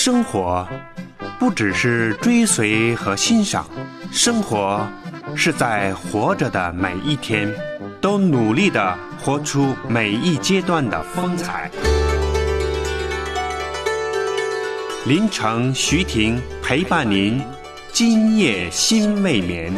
生活不只是追随和欣赏，生活是在活着的每一天，都努力的活出每一阶段的风采。林城徐婷陪伴您，今夜心未眠。